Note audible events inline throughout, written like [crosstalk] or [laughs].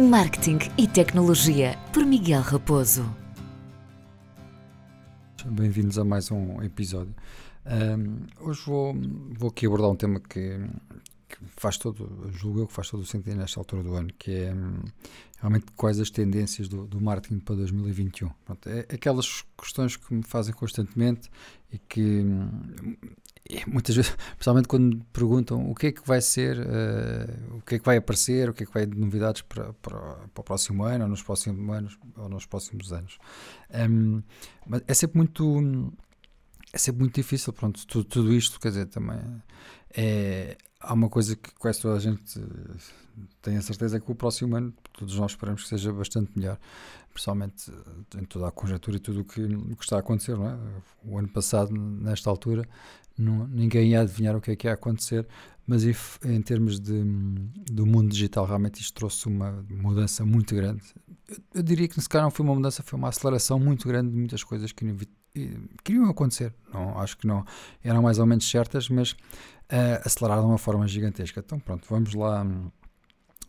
Marketing e Tecnologia, por Miguel Raposo. Bem-vindos a mais um episódio. Um, hoje vou, vou aqui abordar um tema que, que, faz todo, julgo eu que faz todo o sentido nesta altura do ano, que é um, realmente quais as tendências do, do marketing para 2021. Pronto, é aquelas questões que me fazem constantemente e que um, muitas vezes, [laughs] principalmente quando me perguntam o que é que vai ser, uh, o que é que vai aparecer, o que é que vai de novidades para, para, para, o próximo ano, ou nos próximos anos, ou nos próximos anos. Um, mas é sempre muito é sempre muito difícil, pronto, tudo, tudo isto, quer dizer, também é, há uma coisa que quase toda a gente tem a certeza é que o próximo ano, todos nós esperamos que seja bastante melhor, principalmente em toda a conjuntura e tudo o que, que está a acontecer, não é? O ano passado, nesta altura, não, ninguém ia adivinhar o que é que ia acontecer, mas em, em termos de, do mundo digital, realmente isto trouxe uma mudança muito grande. Eu, eu diria que, se calhar, não foi uma mudança, foi uma aceleração muito grande de muitas coisas que queriam acontecer. Não, acho que não eram mais ou menos certas, mas uh, aceleraram de uma forma gigantesca. Então, pronto, vamos lá.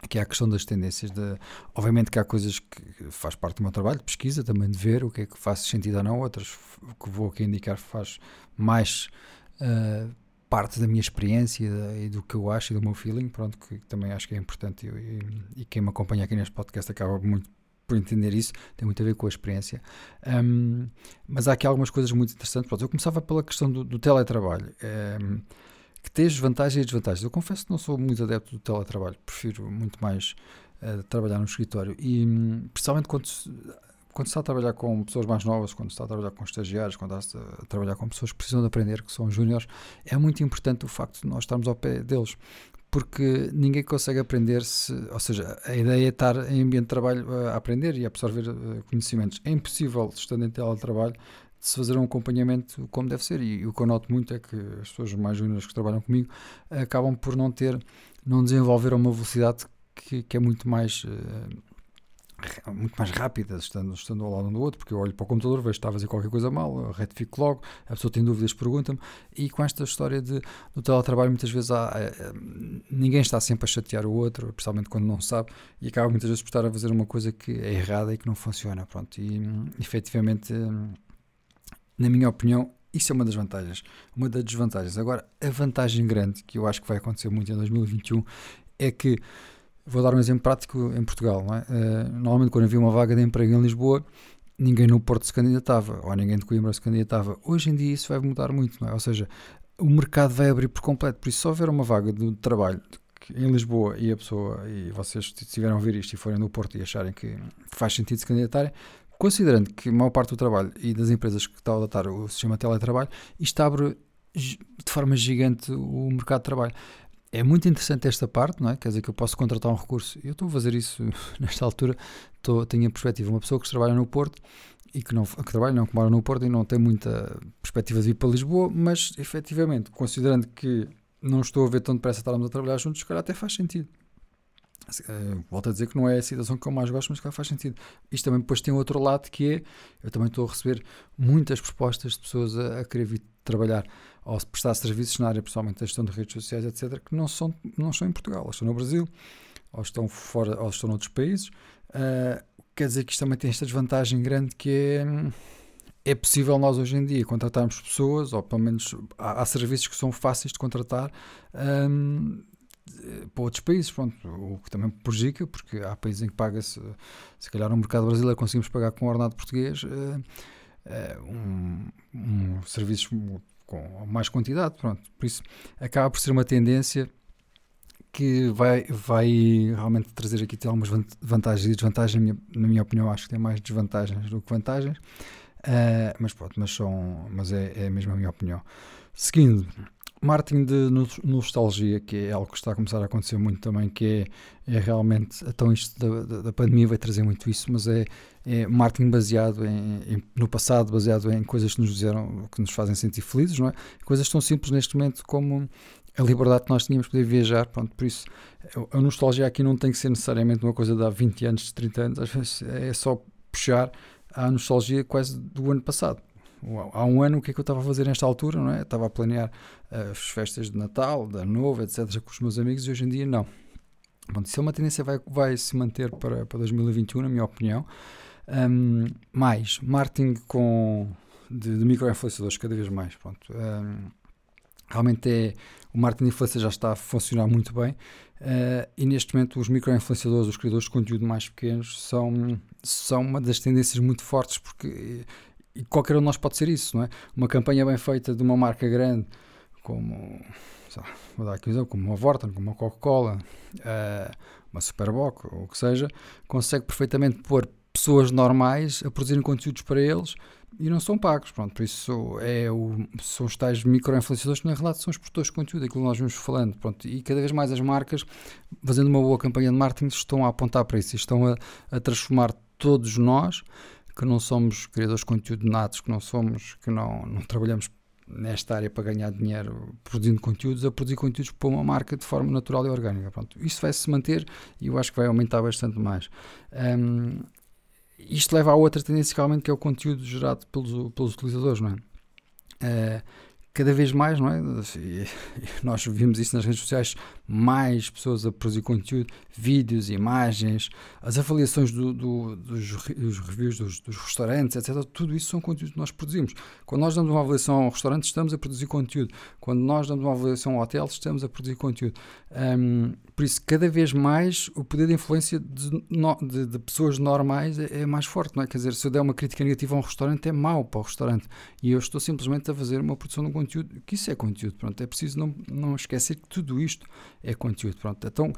Aqui há a questão das tendências. De, obviamente que há coisas que faz parte do meu trabalho, de pesquisa, também de ver o que é que faz sentido ou não, outras que vou aqui indicar faz mais uh, parte da minha experiência e do que eu acho e do meu feeling, pronto, que também acho que é importante e, e, quem me acompanha aqui neste podcast acaba muito por entender isso, tem muito a ver com a experiência. Um, mas há aqui algumas coisas muito interessantes. Pronto, eu começava pela questão do, do teletrabalho, um, que tem as vantagens e desvantagens. Eu confesso que não sou muito adepto do teletrabalho, prefiro muito mais uh, trabalhar no escritório. E um, principalmente quando quando está a trabalhar com pessoas mais novas, quando está a trabalhar com estagiários, quando está a trabalhar com pessoas que precisam de aprender, que são júniores, é muito importante o facto de nós estarmos ao pé deles porque ninguém consegue aprender se, ou seja, a ideia é estar em ambiente de trabalho a aprender e a absorver eh, conhecimentos. É impossível, estando em teletrabalho, de se fazer um acompanhamento como deve ser. E, e o que eu noto muito é que as pessoas mais júniores que trabalham comigo acabam por não ter, não desenvolver uma velocidade que, que é muito mais uh, muito mais rápidas, estando, estando ao lado um do outro, porque eu olho para o computador, vejo que está a fazer qualquer coisa mal, retifico logo, a pessoa tem dúvidas, pergunta-me, e com esta história de, do teletrabalho, muitas vezes há, é, ninguém está sempre a chatear o outro, principalmente quando não sabe, e acaba muitas vezes por estar a fazer uma coisa que é errada e que não funciona, pronto, e efetivamente, na minha opinião, isso é uma das vantagens. Uma das desvantagens. Agora, a vantagem grande, que eu acho que vai acontecer muito em 2021, é que Vou dar um exemplo prático em Portugal. É? Uh, normalmente, quando havia uma vaga de emprego em Lisboa, ninguém no Porto se candidatava, ou ninguém de Coimbra se candidatava. Hoje em dia isso vai mudar muito, é? Ou seja, o mercado vai abrir por completo. Por isso, se houver uma vaga de trabalho em Lisboa e a pessoa, e vocês estiveram a ouvir isto e forem no Porto e acharem que faz sentido se candidatarem, considerando que a maior parte do trabalho e das empresas que estão a adotar o sistema de teletrabalho, isto abre de forma gigante o mercado de trabalho é muito interessante esta parte, não é? Quer dizer que eu posso contratar um recurso. Eu estou a fazer isso [laughs] nesta altura, estou, tenho a perspectiva. Uma pessoa que trabalha no Porto e que, não, que trabalha, não, que mora no Porto e não tem muita perspectiva de ir para Lisboa, mas efetivamente, considerando que não estou a ver tão depressa estarmos a trabalhar juntos, se calhar até faz sentido. Uh, volto a dizer que não é a situação que eu mais gosto, mas que faz sentido. Isto também depois tem outro lado que é, eu também estou a receber muitas propostas de pessoas a, a querer vir trabalhar ou prestar serviços na área, principalmente da gestão de redes sociais, etc., que não, são, não estão em Portugal, ou estão no Brasil, ou estão fora, ou estão noutros países. Uh, quer dizer que isto também tem esta desvantagem grande que é, é possível nós hoje em dia contratarmos pessoas, ou pelo menos há, há serviços que são fáceis de contratar um, para outros países, pronto, o que também prejudica, porque há países em que paga-se, se calhar no mercado brasileiro conseguimos pagar com ordenado português uh, um, um serviços com mais quantidade, pronto. Por isso acaba por ser uma tendência que vai, vai realmente trazer aqui algumas vantagens e desvantagens. Na minha, na minha opinião, acho que tem mais desvantagens do que vantagens. Uh, mas pronto, mas, são, mas é, é mesmo a minha opinião. Seguindo, marketing de nostalgia, que é algo que está a começar a acontecer muito também, que é, é realmente, então isto da, da, da, pandemia vai trazer muito isso, mas é, é marketing baseado em, em, no passado, baseado em coisas que nos fizeram, que nos fazem sentir felizes, não é? Coisas tão simples neste momento como a liberdade que nós tínhamos de poder viajar, pronto, por isso a nostalgia aqui não tem que ser necessariamente uma coisa de há 20 anos, de 30 anos, às vezes é só puxar a nostalgia quase do ano passado há um ano o que é que eu estava a fazer nesta altura, não é? Estava a planear uh, as festas de Natal, da Nova, etc., com os meus amigos e hoje em dia não. Bom, isso é uma tendência vai, vai se manter para, para 2021, na minha opinião. Um, mais, marketing com, de, de microinfluenciadores, cada vez mais. Pronto. Um, realmente é, o marketing de influência já está a funcionar muito bem uh, e neste momento os microinfluenciadores, os criadores de conteúdo mais pequenos são, são uma das tendências muito fortes porque e qualquer um de nós pode ser isso, não é? Uma campanha bem feita de uma marca grande como lá, vou dar aqui um exemplo, como uma Vorten, como uma Coca-Cola, uh, uma Superboc, ou o que seja, consegue perfeitamente pôr pessoas normais a produzirem conteúdos para eles e não são pagos. Pronto, por isso é o, são os tais micro-influenciadores que na realidade são os produtores de conteúdo, aquilo que nós vamos falando. Pronto, e cada vez mais as marcas, fazendo uma boa campanha de marketing, estão a apontar para isso, estão a, a transformar todos nós que não somos criadores de conteúdo natos, que não somos, que não, não trabalhamos nesta área para ganhar dinheiro produzindo conteúdos, a produzir conteúdos para uma marca de forma natural e orgânica. Pronto, isso vai se manter e eu acho que vai aumentar bastante mais. Um, isto leva a outra tendência realmente que é o conteúdo gerado pelos, pelos utilizadores, não é? Uh, cada vez mais, não é? [laughs] Nós vimos isso nas redes sociais, mais pessoas a produzir conteúdo, vídeos, imagens, as avaliações do, do, dos, dos, reviews dos, dos, restaurantes, etc. Tudo isso são conteúdos que nós produzimos. Quando nós damos uma avaliação ao restaurante, estamos a produzir conteúdo. Quando nós damos uma avaliação ao hotel, estamos a produzir conteúdo. Um, por isso, cada vez mais o poder de influência de, de, de, pessoas normais é, é, mais forte, não é? Quer dizer, se eu der uma crítica negativa a um restaurante, é mau para o restaurante. E eu estou simplesmente a fazer uma produção de um conteúdo, que isso é conteúdo. Pronto, é preciso não, não esquecer que tudo isto é conteúdo. Pronto, então,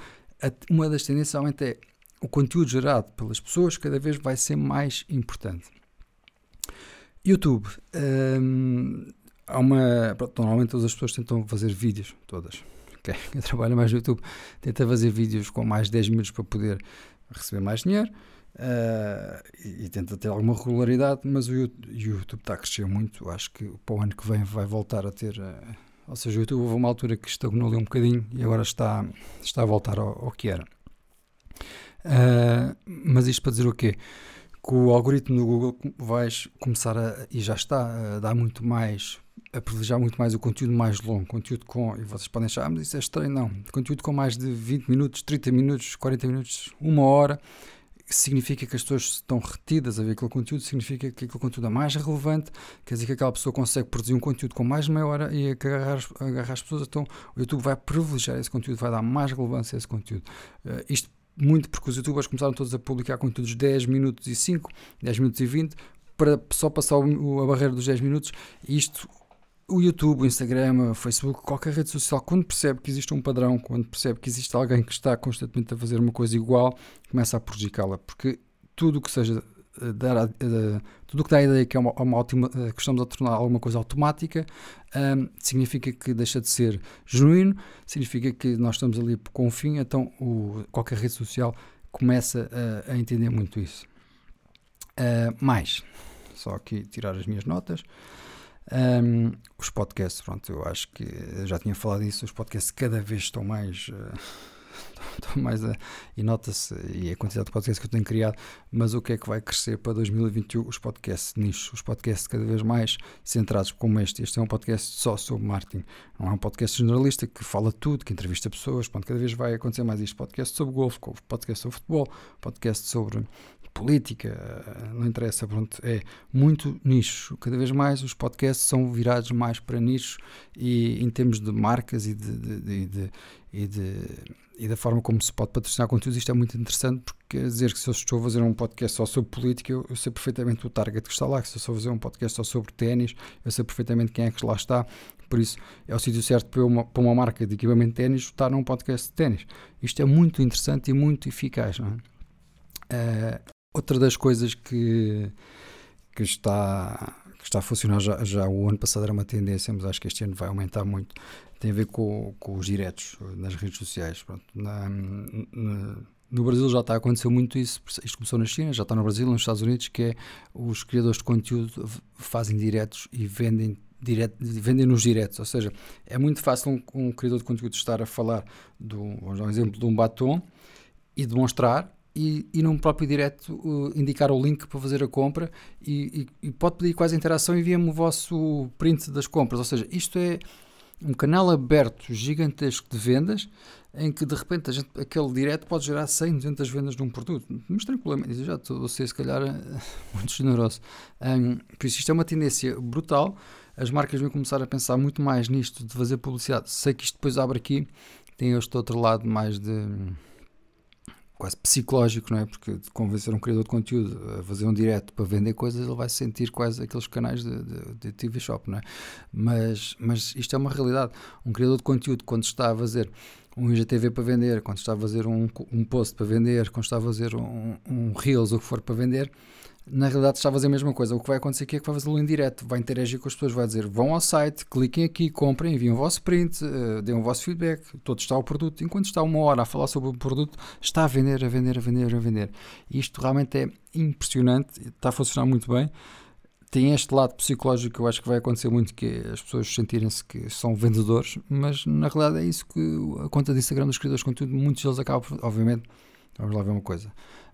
uma das tendências realmente é o conteúdo gerado pelas pessoas cada vez vai ser mais importante. YouTube. Hum, há uma, pronto, normalmente todas as pessoas tentam fazer vídeos, todas [laughs] quem trabalha mais no YouTube tenta fazer vídeos com mais de 10 minutos para poder receber mais dinheiro uh, e, e, tenta ter alguma regularidade, mas o YouTube, está a crescer muito. Acho que para o ano que vem vai voltar a ter. Uh, ou seja, o YouTube houve uma altura que estagnou ali um bocadinho e agora está, está a voltar ao, ao que era. Uh, mas isto para dizer o quê? Que o algoritmo do Google vai começar a, e já está a dar muito mais a privilegiar muito mais o conteúdo mais longo, conteúdo com, e vocês podem achar, ah, mas isso é estranho, não, conteúdo com mais de 20 minutos, 30 minutos, 40 minutos, uma hora, significa que as pessoas estão retidas a ver aquele conteúdo, significa que aquele conteúdo é mais relevante, quer dizer que aquela pessoa consegue produzir um conteúdo com mais meia hora e agarrar, agarrar as pessoas, então o YouTube vai privilegiar esse conteúdo, vai dar mais relevância a esse conteúdo. Uh, isto muito porque os youtubers começaram todos a publicar conteúdos de 10 minutos e 5, 10 minutos e 20, para só passar o, a barreira dos 10 minutos, e isto o YouTube, o Instagram, o Facebook, qualquer rede social, quando percebe que existe um padrão, quando percebe que existe alguém que está constantemente a fazer uma coisa igual, começa a prejudicá-la, porque tudo que seja eh, dar, uh, tudo que dá a ideia que é uma, uma ótima, uh, que estamos a tornar alguma coisa automática um, significa que deixa de ser genuíno, significa que nós estamos ali com um fim, então o, qualquer rede social começa a, a entender muito isso. Uh, mais, só aqui tirar as minhas notas. Um, os podcasts, pronto, eu acho que já tinha falado disso, os podcasts cada vez estão mais. Uh, estão [laughs] mais a, e nota-se e a quantidade de podcasts que eu tenho criado, mas o que é que vai crescer para 2021? Os podcasts nichos, os podcasts cada vez mais centrados como este. Este é um podcast só sobre marketing, não é um podcast generalista que fala tudo, que entrevista pessoas. Pronto, cada vez vai acontecer mais isto: podcast sobre golfe, podcast sobre futebol, podcast sobre política, não interessa, pronto, é muito nicho. Cada vez mais os podcasts são virados mais para nichos e em termos de marcas e de, de, de, e, de e da forma como se pode patrocinar conteúdos, isto é muito interessante porque dizer que se eu estou a fazer um podcast só sobre política, eu, eu sei perfeitamente o target que está lá, que se eu estou a fazer um podcast só sobre ténis, eu sei perfeitamente quem é que lá está, por isso é o sítio certo para uma, para uma marca de equipamento de ténis estar num podcast de ténis. Isto é muito interessante e muito eficaz, não é? Uh, Outra das coisas que, que, está, que está a funcionar já, já o ano passado era uma tendência, mas acho que este ano vai aumentar muito, tem a ver com, com os diretos nas redes sociais. Pronto, na, na, no Brasil já está a acontecer muito isso, isto começou na China, já está no Brasil, nos Estados Unidos, que é os criadores de conteúdo fazem diretos e vendem direto, vendem nos diretos, ou seja, é muito fácil um, um criador de conteúdo estar a falar, do, vamos dar um exemplo, de um batom e demonstrar e, e num próprio direto uh, indicar o link para fazer a compra e, e, e pode pedir quase interação e envia-me o vosso print das compras. Ou seja, isto é, um canal aberto gigantesco de vendas em que de repente gente, aquele direto pode gerar 100, 200 vendas de um produto, mas tranquilamente, já estou a ser se calhar [laughs] muito generoso. Um, por isso isto é uma tendência brutal, as marcas vão começar a pensar muito mais nisto de fazer publicidade. Sei que isto depois abre aqui, tem este outro lado mais de quase psicológico, não é? Porque convencer um criador de conteúdo a fazer um direto para vender coisas, ele vai sentir quase aqueles canais de, de, de, TV Shop, não é? Mas, mas isto é uma realidade. Um criador de conteúdo, quando está a fazer um IGTV para vender, quando está a fazer um, um post para vender, quando está a fazer um, um Reels o que for para vender, na realidade está a fazer mesma coisa. O que vai acontecer aqui é que vai fazê-lo em direto, vai interagir com as pessoas, vai dizer vão ao site, cliquem aqui, comprem, enviem o vosso print, uh, deem o vosso feedback, todo está o produto. Enquanto está uma hora a falar sobre o produto, está a vender, a vender, a vender, a vender. Isto realmente é impressionante, está a funcionar muito bem. Tem este lado psicológico que eu acho que vai acontecer muito, que é as pessoas sentirem-se que são vendedores, mas na realidade é isso que a conta de Instagram dos criadores de conteúdo, muitos deles acabam, obviamente, vamos lá ver uma coisa.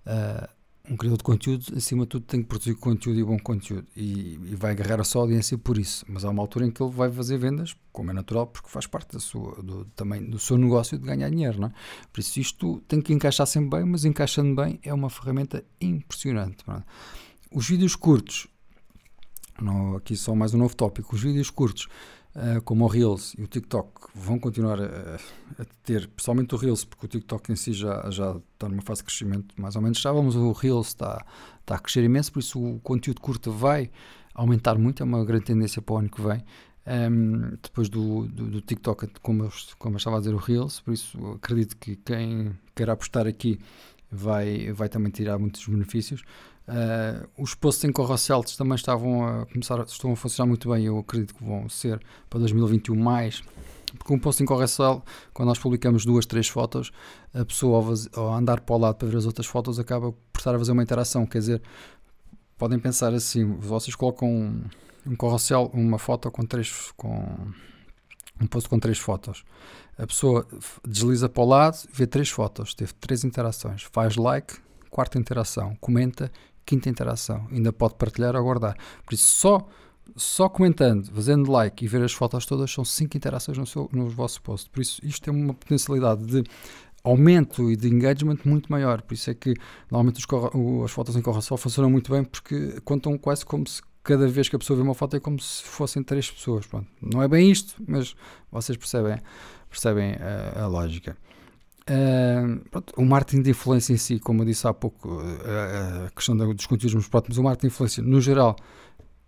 Uh, um criador de conteúdo, acima de tudo, tem que produzir conteúdo e bom conteúdo e, e, vai agarrar a sua audiência por isso. Mas há uma altura em que ele vai fazer vendas, como é natural, porque faz parte da sua, do, também do seu negócio de ganhar dinheiro. Não é? Por isso, isto tem que encaixar sempre bem, mas encaixando bem é uma ferramenta impressionante. É? Os vídeos curtos, não, aqui só mais um novo tópico, os vídeos curtos uh, como o Reels e o TikTok vão continuar a, a, ter, pessoalmente o Reels, porque o TikTok em si já, já está numa fase de crescimento mais ou menos estávamos, o Reels está, está a crescer imenso, por isso o conteúdo curto vai aumentar muito, é uma grande tendência para o ano que vem. Um, depois do, do, do, TikTok, como eu, como eu estava a dizer, o Reels, por isso acredito que quem quer apostar aqui vai, vai também tirar muitos benefícios. Uh, os posts em carrosselos também estavam a começar, estão a funcionar muito bem. Eu acredito que vão ser para 2021 mais, porque um post em carrossel, quando nós publicamos duas, três fotos, a pessoa ao, andar para o lado para ver as outras fotos acaba por estar a fazer uma interação. Quer dizer, podem pensar assim: vocês colocam um, um carrossel, uma foto com três, com um post com três fotos. A pessoa desliza para o lado, vê três fotos, teve três interações, faz like, quarta interação, comenta quinta interação. Ainda pode partilhar ou guardar. Por isso, só, só comentando, fazendo like e ver as fotos todas, são cinco interações no, seu, no vosso post. Por isso, isto tem uma potencialidade de aumento e de engagement muito maior. Por isso é que normalmente as fotos em correção funcionam muito bem porque contam quase como se cada vez que a pessoa vê uma foto é como se fossem três pessoas. Pronto. Não é bem isto, mas vocês percebem, percebem a, a lógica. Pronto, o marketing de influência em si, como eu disse há pouco, uh, a questão dos conteúdos nos próximos, o marketing de influência no geral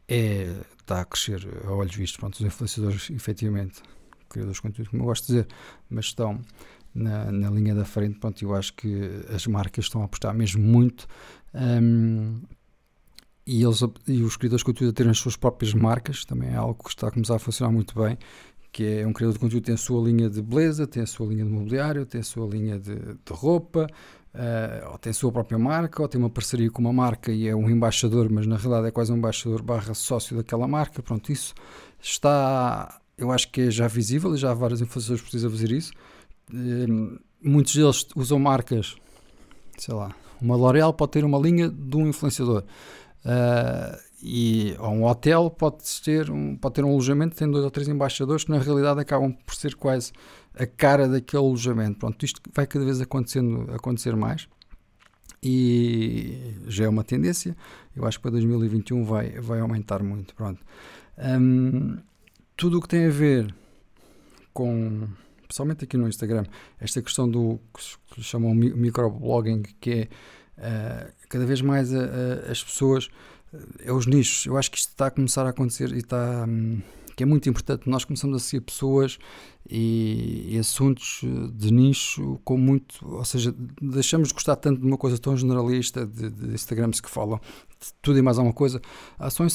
é, está a crescer a olhos vistos. Pronto, os influenciadores, efetivamente, criadores de conteúdo, como eu gosto de dizer, mas estão na, na linha da frente. Pronto, eu acho que as marcas estão a apostar mesmo muito. Um, e, eles, e os criadores de conteúdo a terem as suas próprias marcas também é algo que está a começar a funcionar muito bem que é um criador de conteúdo, tem a sua linha de beleza, tem a sua linha de mobiliário, tem a sua linha de, de roupa, uh, ou tem a sua própria marca, ou tem uma parceria com uma marca e é um embaixador, mas na realidade é quase um embaixador barra sócio daquela marca. Pronto, isso está, eu acho que é já visível e já há vários influenciadores que precisam fazer isso. Uh, muitos deles usam marcas, sei lá, uma L'Oréal pode ter uma linha de um influenciador. Uh, e um hotel pode ter um, pode ter um alojamento tem dois ou três embaixadores que na realidade acabam por ser quase a cara daquele alojamento. Pronto, isto vai cada vez acontecendo, acontecer mais e já é uma tendência. Eu acho que para 2021 vai, vai aumentar muito. Pronto. Um, tudo o que tem a ver com, principalmente aqui no Instagram, esta questão do que chamam microblogging, que é uh, cada vez mais a, a, as pessoas é os nichos. Eu acho que isto está a começar a acontecer e está. Hum, que é muito importante. Nós começamos a seguir pessoas e, e, assuntos de nicho com muito. Ou seja, deixamos de gostar tanto de uma coisa tão generalista de, de Instagrams que falam de tudo e mais alguma coisa. Ah, sou um de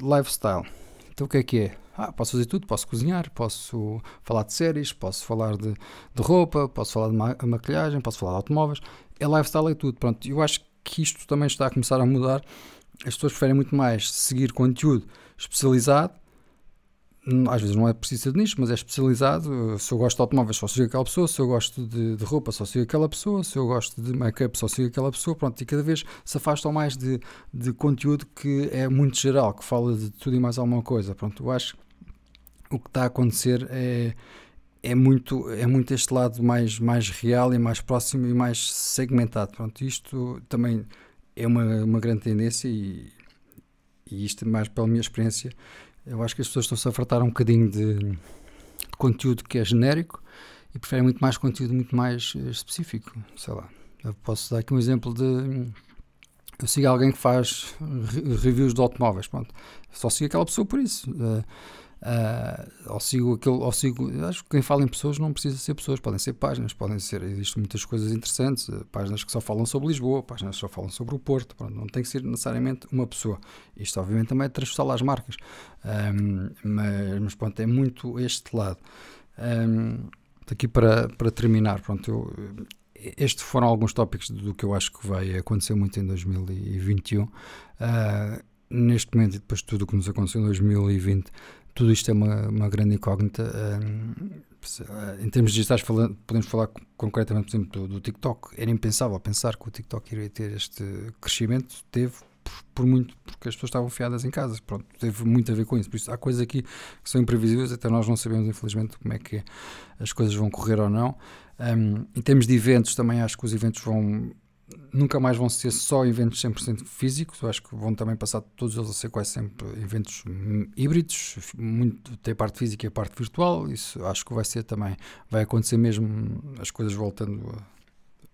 lifestyle. Então o que é que é? Ah, posso fazer tudo, posso cozinhar, posso falar de séries, posso falar de, de roupa, posso falar de ma maquilhagem, posso falar de automóveis. É lifestyle e tudo. Pronto, eu acho que isto também está a começar a mudar as pessoas preferem muito mais seguir conteúdo especializado. Às vezes não é preciso ser de nicho, mas é especializado. Se eu gosto de automóveis, só sigo aquela pessoa. Se eu gosto de, de roupa, só sigo aquela pessoa. Se eu gosto de make-up, só sigo aquela pessoa. Pronto, e cada vez se afastam mais de, de conteúdo que é muito geral, que fala de tudo e mais alguma coisa. Pronto, eu acho o que está a acontecer é, é, muito, é muito este lado mais, mais real e mais próximo e mais segmentado. Pronto, isto também é uma, uma grande tendência e, e isto mais pela minha experiência, eu acho que as pessoas estão-se a fartar um bocadinho de, de, conteúdo que é genérico e preferem muito mais conteúdo muito mais eh, específico, sei lá. Eu posso dar aqui um exemplo de eu sigo alguém que faz reviews de automóveis, pronto. Só sigo aquela pessoa por isso. Uh, Uh, ou sigo aquele, ou sigo, acho que quem fala em pessoas não precisa ser pessoas, podem ser páginas, podem ser, existem muitas coisas interessantes, eh, páginas que só falam sobre Lisboa, páginas que só falam sobre o Porto, pronto, não tem que ser necessariamente uma pessoa. Isto obviamente também é transversal às marcas, um, mas, mas pronto, é muito este lado. Um, aqui para, para terminar, pronto, eu, estes foram alguns tópicos do que eu acho que vai acontecer muito em 2021. Uh, ah, neste momento, e depois de tudo o que nos aconteceu em 2020, tudo isto é uma, uma grande incógnita. em termos digitais, falando, podemos falar concretamente, por exemplo, do, do, TikTok. Era impensável pensar que o TikTok iria ter este crescimento. Teve por, por, muito, porque as pessoas estavam fiadas em casa. Pronto, teve muito a ver com isso. Por isso, há coisas aqui que são imprevisíveis, até nós não sabemos, infelizmente, como é que as coisas vão correr ou não. Um, em termos de eventos, também acho que os eventos vão nunca mais vão ser só eventos 100% físicos, eu acho que vão também passar todos eles a ser quase sempre eventos híbridos, muito, tem a parte física e a parte virtual, isso acho que vai ser também, vai acontecer mesmo as coisas voltando a,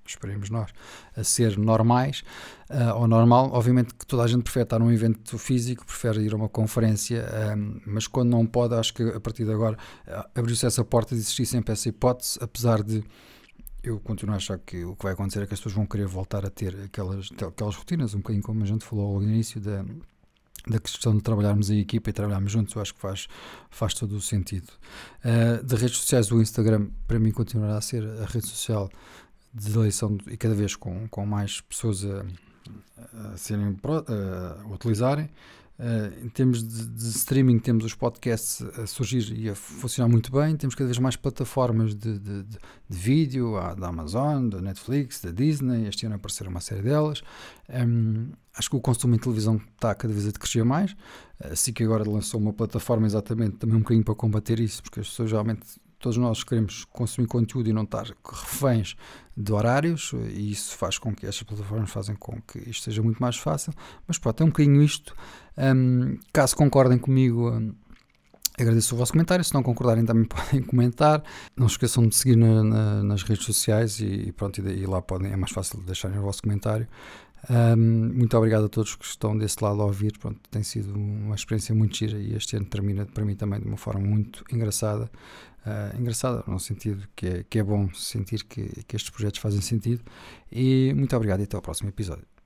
esperemos nós, a ser normais uh, ou normal. Obviamente que toda a gente prefere estar num evento físico, prefere ir a uma conferência, um, mas quando não pode, acho que a partir de agora uh, abriu-se essa porta de existir sempre essa hipótese, apesar de eu continuo a achar que o que vai acontecer é que as pessoas vão querer voltar a ter aquelas, aquelas rotinas, um bocadinho como a gente falou ao início da, da questão de trabalharmos em equipa e trabalharmos juntos, eu acho que faz, faz todo o sentido. Uh, de redes sociais, o Instagram para mim continuará a ser a rede social de eleição e cada vez com, com mais pessoas a, a serem a, utilizarem. Uh, em termos de, de, streaming, temos os podcasts a surgir e a funcionar muito bem. Temos cada vez mais plataformas de, de, de vídeo, a, da Amazon, da Netflix, da Disney. Este ano apareceram uma série delas. Um, acho que o consumo em televisão está cada vez a crescer mais. Assim que agora lançou uma plataforma exatamente também um bocadinho para combater isso, porque as pessoas realmente todos nós queremos consumir conteúdo e não estar reféns de horários, e isso faz com que estas plataformas fazem com que isto seja muito mais fácil. Mas pronto, é um bocadinho isto. Um, caso concordem comigo, um, agradeço o vosso comentário. Se não concordarem, também [laughs] podem comentar. Não se esqueçam de seguir na, na, nas redes sociais e, pronto, e, lá podem, é mais fácil deixarem o vosso comentário. Um, muito obrigado a todos que estão desse lado a ouvir. Pronto, tem sido uma experiência muito gira e este ano termina para mim também de uma forma muito engraçada. Uh, engraçada, no sentido que é, que é bom sentir que, que estes projetos fazem sentido. E muito obrigado e até ao próximo episódio.